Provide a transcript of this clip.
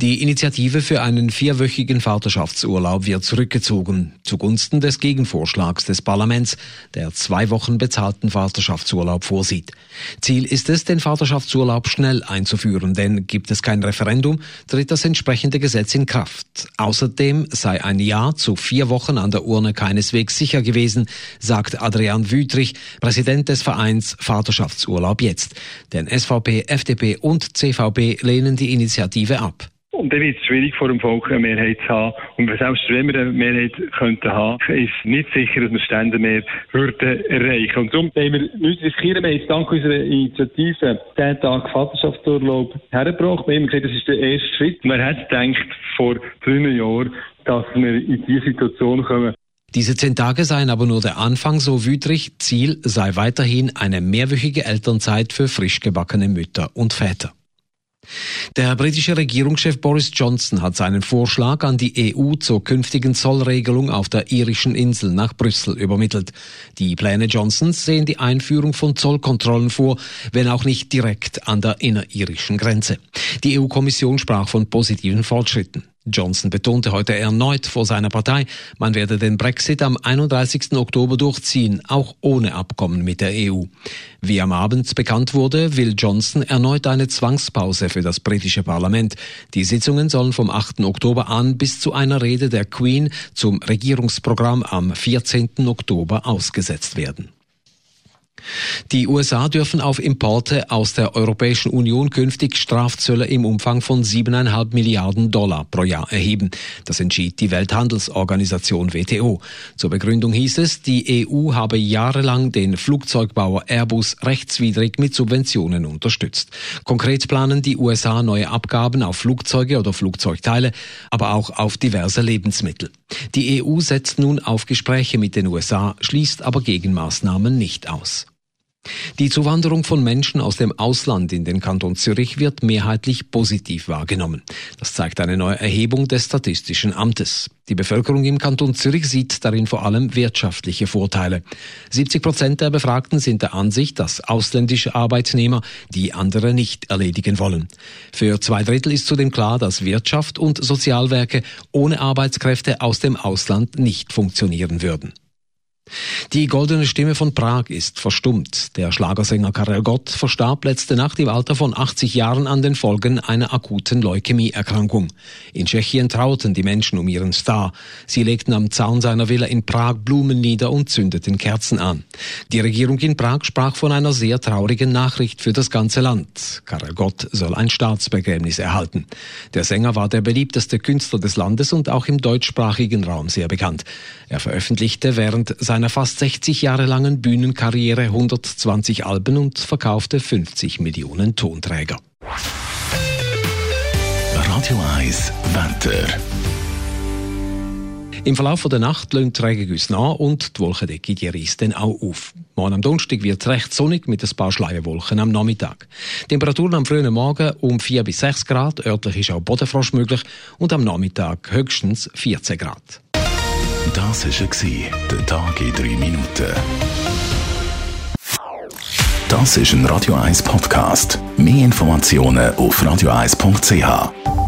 Die Initiative für einen vierwöchigen Vaterschaftsurlaub wird zurückgezogen, zugunsten des Gegenvorschlags des Parlaments, der zwei Wochen bezahlten Vaterschaftsurlaub vorsieht. Ziel ist es, den Vaterschaftsurlaub schnell einzuführen, denn gibt es kein Referendum, tritt das entsprechende Gesetz in Kraft. Außerdem sei ein Ja zu vier Wochen an der Urne keineswegs sicher gewesen, sagt Adrian Wüthrich, Präsident des Vereins Vaterschaftsurlaub jetzt. Denn SVP, FDP und CVP lehnen die Initiative ab. Und dann wird es schwierig, vor dem Volk eine Mehrheit zu haben. Und selbst wenn wir eine Mehrheit könnten haben, ist nicht sicher, dass wir Stände mehr würden erreichen. Und darum haben wir nichts riskieren. Wir haben dank unserer Initiative 10 Tage Vaterschaftsurlaub hergebracht. Wir haben gesagt, das ist der erste Schritt. Wer hätte gedacht, vor drei Jahren, dass wir in diese Situation kommen. Diese zehn Tage seien aber nur der Anfang, so Wüthrich. Ziel sei weiterhin eine mehrwöchige Elternzeit für frisch gebackene Mütter und Väter. Der britische Regierungschef Boris Johnson hat seinen Vorschlag an die EU zur künftigen Zollregelung auf der irischen Insel nach Brüssel übermittelt. Die Pläne Johnsons sehen die Einführung von Zollkontrollen vor, wenn auch nicht direkt an der inneririschen Grenze. Die EU-Kommission sprach von positiven Fortschritten. Johnson betonte heute erneut vor seiner Partei, man werde den Brexit am 31. Oktober durchziehen, auch ohne Abkommen mit der EU. Wie am Abend bekannt wurde, will Johnson erneut eine Zwangspause für das britische Parlament. Die Sitzungen sollen vom 8. Oktober an bis zu einer Rede der Queen zum Regierungsprogramm am 14. Oktober ausgesetzt werden. Die USA dürfen auf Importe aus der Europäischen Union künftig Strafzölle im Umfang von 7,5 Milliarden Dollar pro Jahr erheben. Das entschied die Welthandelsorganisation WTO. Zur Begründung hieß es, die EU habe jahrelang den Flugzeugbauer Airbus rechtswidrig mit Subventionen unterstützt. Konkret planen die USA neue Abgaben auf Flugzeuge oder Flugzeugteile, aber auch auf diverse Lebensmittel. Die EU setzt nun auf Gespräche mit den USA, schließt aber Gegenmaßnahmen nicht aus. Die Zuwanderung von Menschen aus dem Ausland in den Kanton Zürich wird mehrheitlich positiv wahrgenommen. Das zeigt eine neue Erhebung des Statistischen Amtes. Die Bevölkerung im Kanton Zürich sieht darin vor allem wirtschaftliche Vorteile. 70 Prozent der Befragten sind der Ansicht, dass ausländische Arbeitnehmer die andere nicht erledigen wollen. Für zwei Drittel ist zudem klar, dass Wirtschaft und Sozialwerke ohne Arbeitskräfte aus dem Ausland nicht funktionieren würden. Die goldene Stimme von Prag ist verstummt. Der Schlagersänger Karel Gott verstarb letzte Nacht im Alter von 80 Jahren an den Folgen einer akuten Leukämieerkrankung. In Tschechien trauten die Menschen um ihren Star. Sie legten am Zaun seiner Villa in Prag Blumen nieder und zündeten Kerzen an. Die Regierung in Prag sprach von einer sehr traurigen Nachricht für das ganze Land. Karel Gott soll ein Staatsbegräbnis erhalten. Der Sänger war der beliebteste Künstler des Landes und auch im deutschsprachigen Raum sehr bekannt. Er veröffentlichte während seiner seiner fast 60 Jahre langen Bühnenkarriere 120 Alben und verkaufte 50 Millionen Tonträger. Radio 1 Wetter. Im Verlauf der Nacht lönt Regengüsse nach und die Wolkendecke die reißt dann auch auf. Morgen am Donnerstag wird es recht sonnig mit ein paar Schleierwolken am Nachmittag. Temperaturen am frühen Morgen um 4 bis 6 Grad, örtlich ist auch Bodenfrost möglich und am Nachmittag höchstens 14 Grad. Das war der Tag in drei Minuten. Das ist ein Radio 1 Podcast. Mehr Informationen auf radio1.ch.